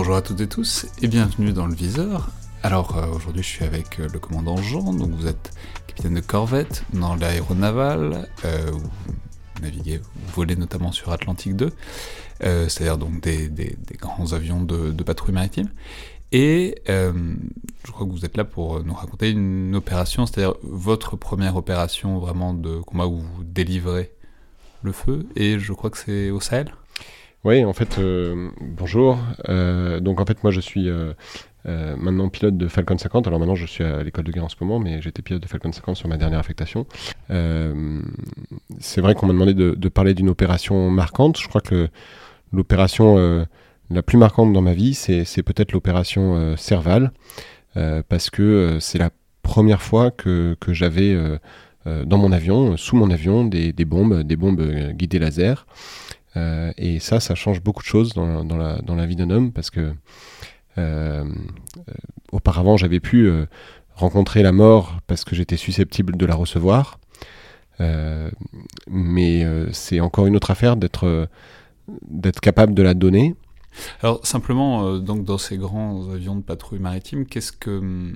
Bonjour à toutes et tous et bienvenue dans le viseur. Alors euh, aujourd'hui je suis avec euh, le commandant Jean, donc vous êtes capitaine de corvette dans l'aéronaval, euh, naviguer, vous volez notamment sur Atlantique 2, euh, c'est-à-dire donc des, grands avions de, patrouille maritime. Et je crois que vous êtes là pour nous raconter une opération, c'est-à-dire votre première opération vraiment de combat où vous délivrez le feu, et je crois que c'est au Sahel? Oui, en fait, euh, bonjour. donc en fait, moi je suis euh, maintenant pilote de Falcon 50. Alors maintenant, je suis à l'école de guerre en ce moment, mais j'étais pilote de Falcon 50 sur ma dernière affectation. Euh, c'est vrai qu'on m'a demandé de, parler d'une opération marquante. Je crois que l'opération euh, la plus marquante dans ma vie, c'est peut-être l'opération Serval, parce que c'est la première fois que, j'avais dans mon avion, sous mon avion, des bombes, des bombes guidées laser. Et ça, ça change beaucoup de choses dans, la, vie d'un homme, parce que euh, euh, auparavant, j'avais pu euh, rencontrer la mort parce que j'étais susceptible de la recevoir. mais c'est encore une autre affaire d'être capable de la donner. Alors simplement, donc dans ces grands avions de patrouille maritime, qu'est-ce que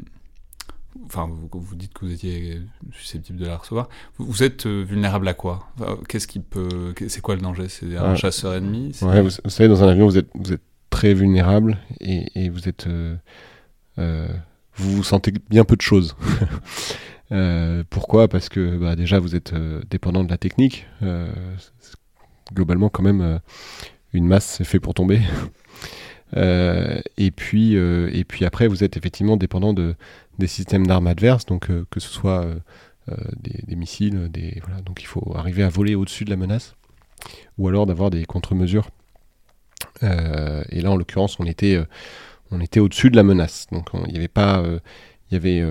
enfin, vous, dites que vous étiez susceptible de la recevoir. Vous, êtes vulnérable à quoi? Qu'est-ce qui peut, c'est quoi le danger? C'est un chasseur ennemi? Ouais, vous, savez, dans un avion, vous êtes, vous êtes très vulnérable et, vous êtes euh, euh, vous vous sentez bien peu de choses. Euh, pourquoi? Parce que bah, déjà vous êtes dépendant de la technique. globalement quand même une masse c'est fait pour tomber. et puis et puis après vous êtes effectivement dépendant de des systèmes d'armes adverses, donc que ce soit des, missiles, des voilà, donc il faut arriver à voler au-dessus de la menace, ou alors d'avoir des contre-mesures euh, et là, en l'occurrence, on était, euh, on était au-dessus de la menace. Donc, il n'y avait pas, euh, il y avait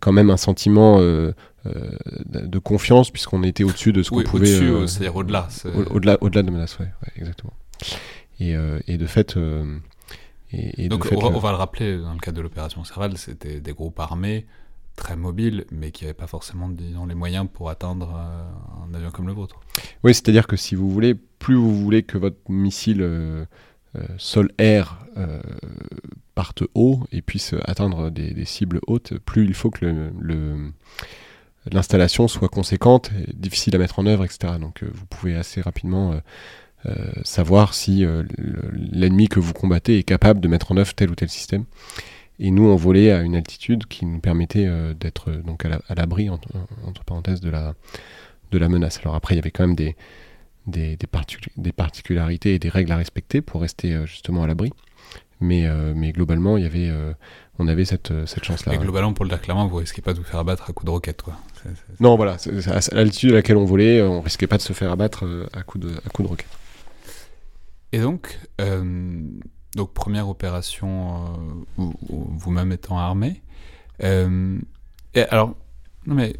quand même un sentiment de confiance puisqu'on était au-dessus de ce qu'on pouvait. Au-dessus, c'est-à-dire au-delà. Au-delà, au-delà de la menace, ouais, exactement. Et, et, de fait. Et, Donc, on, va le rappeler, dans le cadre de l'opération Serval, c'était des groupes armés très mobile, mais qui n'avait pas forcément disons, les moyens pour atteindre euh, un avion comme le vôtre. Oui, c'est-à-dire que si vous voulez, plus vous voulez que votre missile euh, euh, sol-air parte haut et puisse atteindre des, cibles hautes, plus il faut que le, l'installation soit conséquente, difficile à mettre en œuvre, etc. Donc vous pouvez assez rapidement savoir si l'ennemi que vous combattez est capable de mettre en œuvre tel ou tel système. Et nous, on volait à une altitude qui nous permettait euh, d'être euh, donc à l'abri, entre, parenthèses, de la, de la menace. Alors après, il y avait quand même des, des, des, particularités et des règles à respecter pour rester euh, justement à l'abri. Mais, mais globalement, il y avait, on avait cette, cette chance-là. Et globalement, pour le dire clairement, vous risquez pas de vous faire abattre à coups de roquette. Quoi. Non, voilà, à l'altitude à laquelle on volait, on risquait pas de se faire abattre à coups de, à coup de roquette. Et donc, donc première opération, euh, vous-même étant armé. Euh, et alors, mais,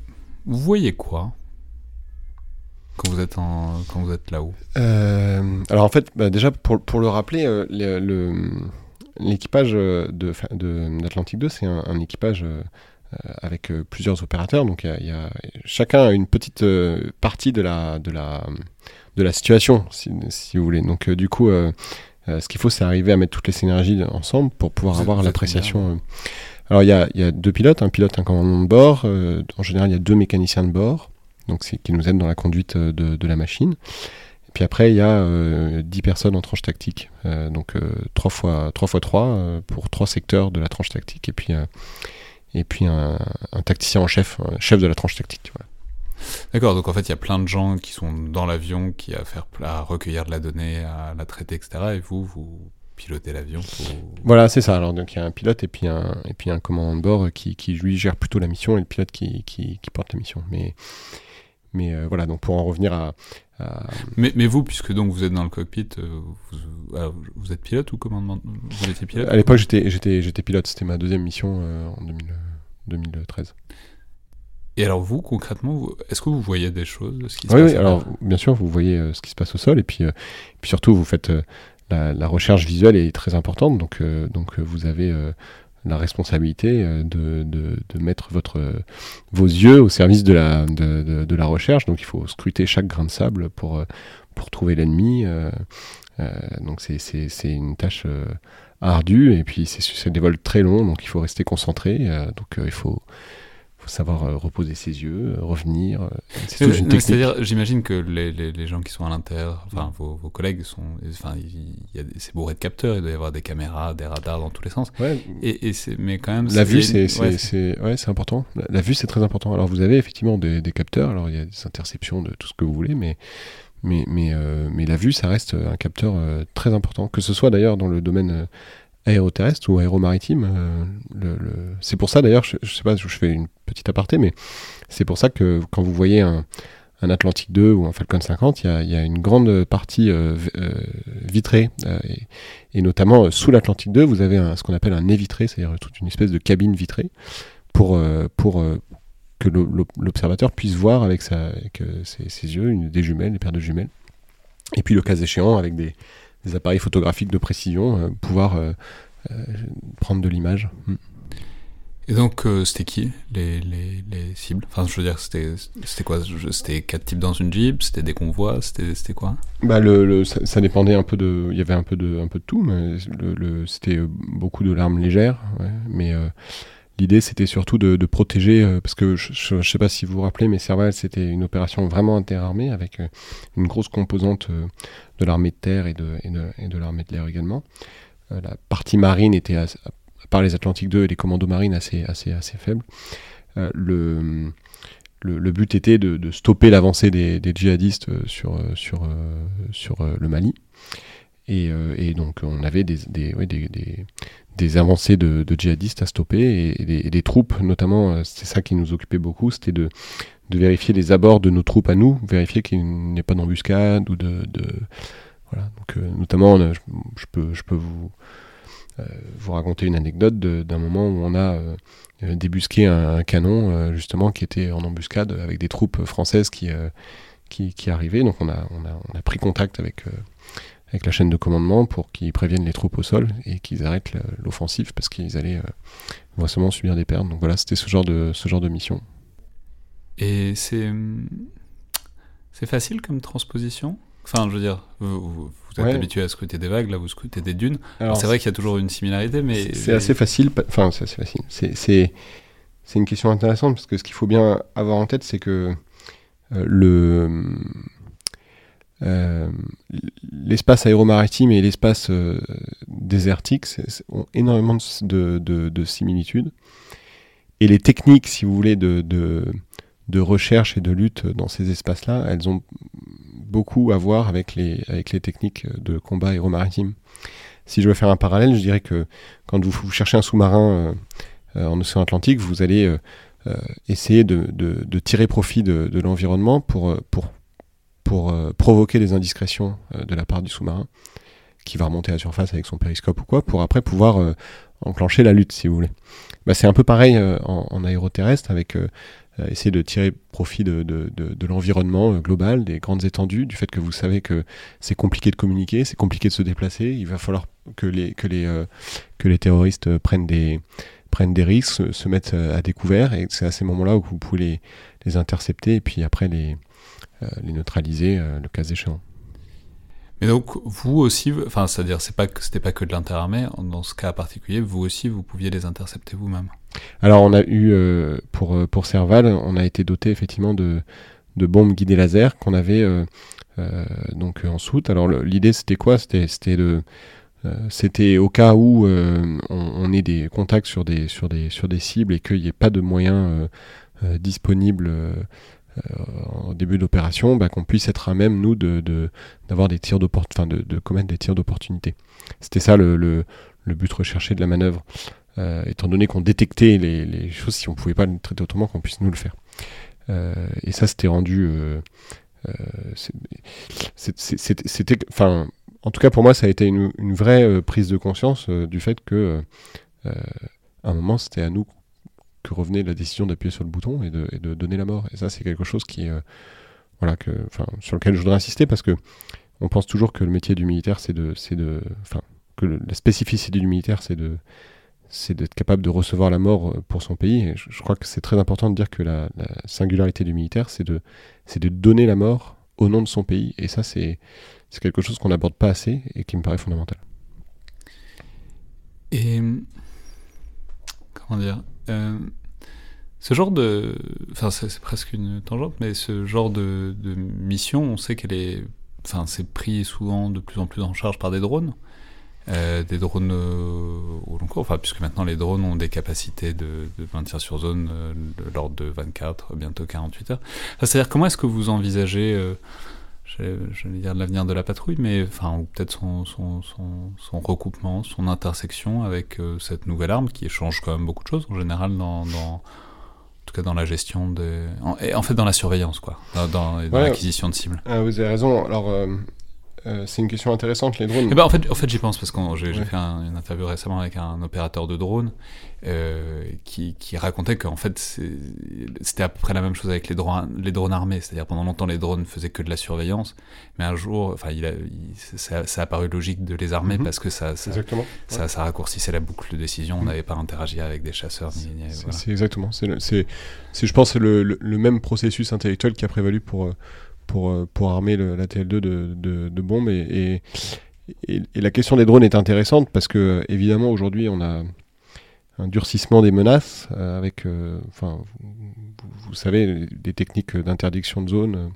vous voyez quoi quand vous êtes, quand vous êtes là-haut? Euh, Alors en fait, bah, déjà pour, pour, le rappeler, l'équipage de, d'Atlantique 2, c'est un, équipage avec plusieurs opérateurs. Donc y, a, chacun a une petite partie de la, de la, de la situation, si, si vous voulez. Donc du coup, euh, ce qu'il faut, c'est arriver à mettre toutes les synergies ensemble pour pouvoir avoir l'appréciation. Alors il y a, deux pilotes, un pilote, un commandant de bord. en général, il y a deux mécaniciens de bord, donc qui nous aident dans la conduite de, la machine. Et puis après, il y a 10 personnes en tranche tactique, donc 3 fois 3 fois 3 pour trois secteurs de la tranche tactique, et puis et puis un, tacticien en chef, chef de la tranche tactique. D'accord, donc en fait, il y a plein de gens qui sont dans l'avion, qui à faire, à recueillir de la donnée, à la traiter, etc. Et vous, vous pilotez l'avion. Voilà, c'est ça. Alors donc il y a un pilote et puis un et puis un commandant de bord qui, qui lui gère plutôt la mission et le pilote qui, qui, qui porte la mission. Mais mais euh, voilà, donc pour en revenir à, Mais, mais, vous, puisque donc vous êtes dans le cockpit, euh, vous, vous, êtes pilote ou commandant Vous étiez pilote? À l'époque, j'étais, pilote. C'était ma deuxième mission euh, en 2013. Et alors vous, concrètement, est-ce que vous voyez des choses ce qui se oui, passe Oui, alors bien sûr, vous voyez euh, ce qui se passe au sol, et puis, euh, puis surtout, vous faites euh, la, recherche visuelle est très importante, donc, donc vous avez la responsabilité de, de, de, mettre votre, vos yeux au service de la, de, de, la recherche, donc il faut scruter chaque grain de sable pour, pour trouver l'ennemi. donc c'est une tâche ardue, et puis c'est des vols très longs, donc il faut rester concentré, donc il faut faut savoir euh, reposer ses yeux, euh, revenir. Euh, c'est-à-dire, j'imagine que les, les, gens qui sont à l'intérieur, enfin vos, vos, collègues sont, enfin, il y a c'est bourré de capteurs, il doit y avoir des caméras, des radars dans tous les sens. Ouais. Et, et c'est, mais quand même. La vue, c'est, c'est, ouais, c'est important. La, vue, c'est très important. Alors vous avez effectivement des, des, capteurs. Alors il y a des interceptions de tout ce que vous voulez, mais mais mais, mais la vue, ça reste un capteur très important. Que ce soit d'ailleurs dans le domaine aéroterrestre ou aéromaritime. Euh, C'est pour ça d'ailleurs, je, sais pas, je fais une petite aparté, mais c'est pour ça que quand vous voyez un, un Atlantique 2 ou un Falcon 50, il y a, une grande partie euh, euh, vitrée. Et, notamment sous l'Atlantique 2, vous avez ce qu'on appelle un nez vitré, c'est-à-dire toute une espèce de cabine vitrée pour, pour que l'observateur puisse voir avec, ses, yeux une, des jumelles, des paires de jumelles. Et puis le cas échéant, avec des, des appareils photographiques de précision, euh, pouvoir euh, euh, prendre de l'image. Hmm. Et donc, c'était qui les, les, les, cibles? Enfin, je veux dire, c'était quoi? C'était quatre types dans une Jeep C'était des convois C'était quoi? Bah, le, le ça, dépendait un peu de... Il y avait un peu de, un peu de tout, mais le, c'était beaucoup de l'arme légère. mais l'idée, c'était surtout de, protéger... parce que je ne sais pas si vous vous rappelez, mais Serval, c'était une opération vraiment interarmée avec une grosse composante de l'armée de terre et de, l'armée de l'air également. Euh, la partie marine était, à, part les Atlantiques 2 et les commandos marines, assez, assez, assez faible. Euh, le, but était de, stopper l'avancée des, djihadistes euh, sur le Mali. Et, et, donc on avait des, des, des, avancées de, djihadistes à stopper et, des, troupes, notamment, c'est ça qui nous occupait beaucoup, c'était de, vérifier les abords de nos troupes à nous, vérifier qu'il n'y ait pas d'embuscade ou de, voilà. Donc, euh, notamment, je, peux, je peux vous euh, vous raconter une anecdote d'un moment où on a euh, débusqué un, canon justement qui était en embuscade avec des troupes françaises qui qui, qui, arrivaient. Donc on a, on a, on a pris contact avec avec la chaîne de commandement pour qu'ils préviennent les troupes au sol et qu'ils arrêtent l'offensive parce qu'ils allaient euh, subir des pertes. Donc voilà, c'était ce genre de ce genre de mission. Et c'est c'est facile comme transposition? Enfin, je veux dire, vous, êtes habitué à scruter des vagues, là vous scrutez des dunes. C'est vrai qu'il y a toujours une similarité, mais c'est assez facile. Enfin, c'est assez facile. C'est c'est une question intéressante parce que ce qu'il faut bien avoir en tête, c'est que euh, le euh, l'espace aéromaritime et l'espace euh, désertique ont énormément de, de, de, similitudes. Et les techniques, si vous voulez, de, recherche et de lutte dans ces espaces-là, elles ont beaucoup à voir avec les, techniques de combat aéromaritime. Si je veux faire un parallèle, je dirais que quand vous, cherchez un sous-marin euh, en océan Atlantique, vous allez essayer de, tirer profit de l'environnement pour, pour, pour provoquer des indiscrétions de la part du sous-marin, qui va remonter à la surface avec son périscope ou quoi, pour après pouvoir enclencher la lutte, si vous voulez. Bah, c'est un peu pareil en, en, aéroterrestre avec euh, essayer de tirer profit de, de, de, de l'environnement euh, global, des grandes étendues, du fait que vous savez que c'est compliqué de communiquer, c'est compliqué de se déplacer, il va falloir que les, que les, euh, que les terroristes prennent des, prennent des risques, se, mettent à découvert, et c'est à ces moments-là où vous pouvez les, les intercepter et puis après les, les neutraliser le cas échéant. Mais donc, vous aussi, enfin, c'est-à-dire, c'est pas c'était pas que de l'interarmée. Dans ce cas particulier, vous aussi, vous pouviez les intercepter vous-même. Alors, on a eu euh, pour euh, pour Serval, on a été doté effectivement de de bombes guidées laser qu'on avait euh, donc en soute. Alors, l'idée c'était quoi? C'était c'était de c'était au cas où on, on, ait des contacts sur des sur des sur des cibles et qu'il n'y ait pas de moyens disponibles en euh, début d'opération, bah, qu'on puisse être à même, nous, de, d'avoir des tirs d'opportunité, de, commettre des tirs d'opportunité. C'était ça le, le, but recherché de la manœuvre, euh, étant donné qu'on détectait les, choses, si on ne pouvait pas le traiter autrement, qu'on puisse nous le faire. Euh, et ça, c'était rendu... c'était... Enfin, en tout cas, pour moi, ça a été une, une vraie prise de conscience du fait que, à un moment, c'était à nous que revenait la décision d'appuyer sur le bouton et de, donner la mort. Et ça, c'est quelque chose qui, euh, voilà, que, sur lequel je voudrais insister parce que on pense toujours que le métier du militaire, c'est de, c'est de, enfin, que la spécificité du militaire, c'est de, c'est d'être capable de recevoir la mort euh, pour son pays. Et je, crois que c'est très important de dire que la, singularité du militaire, c'est de, donner la mort au nom de son pays. Et ça, c'est, c'est quelque chose qu'on n'aborde pas assez et qui me paraît fondamental. Comment dire euh, ce genre de, enfin c'est presque une tangente, mais ce genre de, mission, on sait qu'elle est, enfin c'est pris souvent de plus en plus en charge par des drones, euh, des drones euh, au long cours, enfin puisque maintenant les drones ont des capacités de, de maintien sur zone de l'ordre de 24, bientôt 48 heures. C'est-à-dire comment est-ce que vous envisagez je vais dire l'avenir de la patrouille, mais enfin, ou peut-être son, son, son, recoupement, son intersection avec euh, cette nouvelle arme qui change quand même beaucoup de choses en général dans, dans en tout cas dans la gestion des, en, et en fait dans la surveillance quoi, dans, l'acquisition de cibles. Ah, vous avez raison. Alors euh, euh, c'est une question intéressante, les drones. Eh ben, en fait, en fait j'y pense parce que j'ai fait une interview récemment avec un opérateur de drone euh, qui, qui, racontait qu'en fait c'était à peu près la même chose avec les drones, les drones armés. C'est-à-dire pendant longtemps les drones faisaient que de la surveillance, mais un jour, enfin, il a, ça, a paru logique de les armer mhm. parce que ça, ça, ça, ça, raccourcissait la boucle de décision. On mhm. n'avait pas interagi avec des chasseurs. C'est exactement. C'est, je pense, le, le, le, même processus intellectuel qui a prévalu pour euh, pour, euh, pour armer la TL2 de, de, de bombes. Et, et, et, la question des drones est intéressante parce que, évidemment, aujourd'hui, on a un durcissement des menaces euh, avec, euh, enfin, vous, savez, des techniques d'interdiction de zone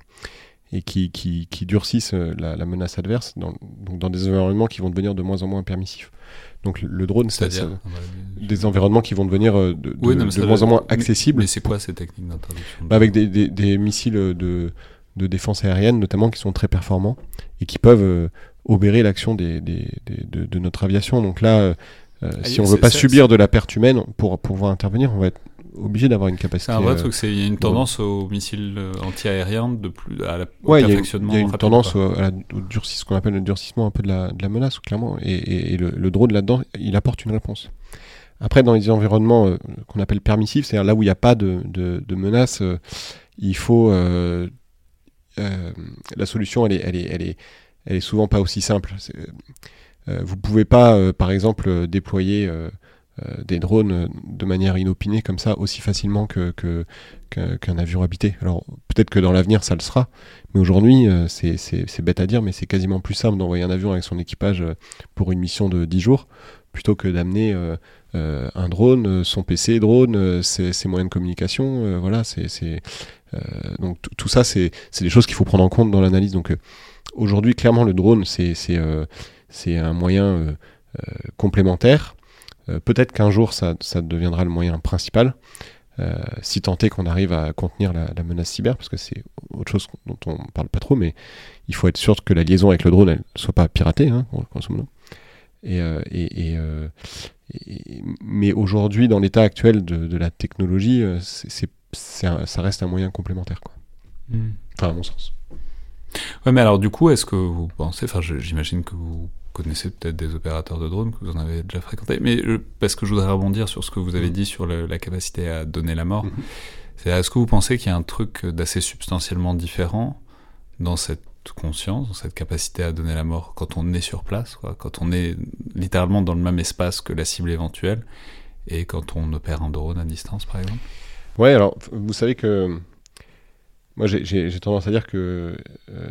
et qui, qui, qui durcissent la, la, menace adverse dans, donc dans des environnements qui vont devenir de moins en moins permissifs. Donc le drone, c'est des environnements qui vont devenir de, de, moins en moins accessibles. Mais c'est quoi ces techniques d'interdiction bah Avec des, des, des, missiles de, de défense aérienne, notamment, qui sont très performants et qui peuvent euh, obérer l'action des, de, notre aviation. Donc là, euh, euh, ah, si on veut pas subir de la perte humaine pour, pouvoir intervenir, on va être obligé d'avoir une capacité. C'est un vrai truc, il y a une tendance aux missiles anti-aériens, de plus, à la, au ouais, perfectionnement. Il y a une, tendance au, durcissement, ce qu'on appelle le durcissement un peu de la, de la menace, clairement. Et, le, drone là-dedans, il apporte une réponse. Après, dans les environnements qu'on appelle permissifs, c'est-à-dire là où il n'y a pas de, de, menace, il faut euh, la solution, elle est, elle, est, elle, est, elle est souvent pas aussi simple. Euh, vous pouvez pas, euh, par exemple, déployer des drones de manière inopinée comme ça aussi facilement que, qu'un avion habité. Alors peut-être que dans l'avenir ça le sera, mais aujourd'hui c'est bête à dire, mais c'est quasiment plus simple d'envoyer un avion avec son équipage pour une mission de 10 jours plutôt que d'amener un drone, son PC drone, ses, ses, moyens de communication. voilà, c'est euh, donc tout ça, c'est des choses qu'il faut prendre en compte dans l'analyse. Donc euh, aujourd'hui, clairement, le drone, c'est euh, un moyen complémentaire. Peut-être qu'un jour, ça, ça, deviendra le moyen principal. si tant est qu'on arrive à contenir la, menace cyber, parce que c'est autre chose dont on parle pas trop, mais il faut être sûr que la liaison avec le drone ne soit pas piratée, hein, Et, et, et, mais aujourd'hui, dans l'état actuel de, de, la technologie, c'est ça reste un moyen complémentaire. Quoi. Hmm. Enfin, à mon sens. Ouais, mais alors du coup, est-ce que vous pensez, enfin j'imagine que vous connaissez peut-être des opérateurs de drones, que vous en avez déjà fréquenté, mais parce que je voudrais rebondir sur ce que vous avez hmm. dit sur la capacité à donner la mort, hmm. c'est est-ce que vous pensez qu'il y a un truc d'assez substantiellement différent dans cette conscience, dans cette capacité à donner la mort quand on est sur place, quoi, quand on est littéralement dans le même espace que la cible éventuelle, et quand on opère un drone à distance par exemple? Ouais, alors vous savez que moi j'ai tendance à dire que euh,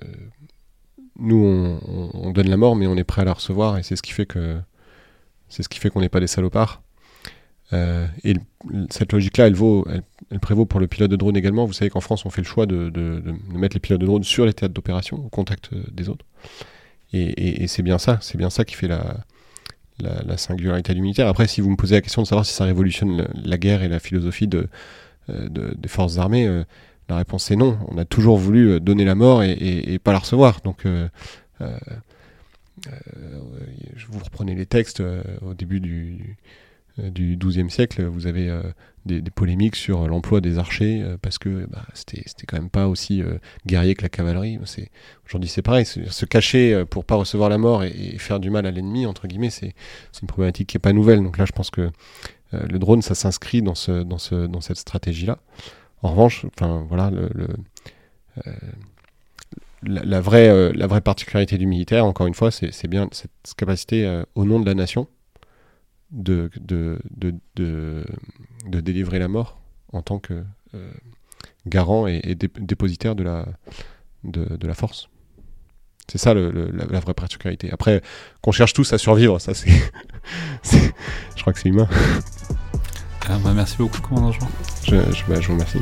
nous, on, donne la mort, mais on est prêt à la recevoir, et c'est ce qui fait que c'est ce qui fait qu'on n'est pas des salopards. Euh, et cette logique-là, elle, vaut, elle, prévaut pour le pilote de drone également. Vous savez qu'en France, on fait le choix de, de, mettre les pilotes de drone sur les théâtres d'opération, au contact euh, des autres. Et, c'est bien ça, c'est bien ça qui fait la, la, singularité du militaire. Après, si vous me posez la question de savoir si ça révolutionne la, guerre et la philosophie de, des forces armées, la réponse est non. On a toujours voulu euh, donner la mort et, pas la recevoir. Donc, euh, euh, vous reprenez les textes au début du, du XIIe siècle, vous avez des, polémiques sur l'emploi des archers parce que bah, c'était quand même pas aussi guerrier que la cavalerie. Aujourd'hui, c'est pareil. Se cacher pour pas recevoir la mort et, faire du mal à l'ennemi, entre guillemets, c'est une problématique qui est pas nouvelle. Donc là, je pense que le drone, ça s'inscrit dans, ce, dans, ce, dans cette stratégie-là. En revanche, enfin voilà, euh, la, vraie, euh, la vraie particularité du militaire, encore une fois, c'est bien cette capacité euh, au nom de la nation de, délivrer la mort en tant que garant et, dépositaire de, la force. C'est ça la, vraie particularité. Après, qu'on cherche tous à survivre, ça c'est. je crois que c'est humain. Ah, bah, merci beaucoup, commandant Jean. Je, je, bah, je vous remercie.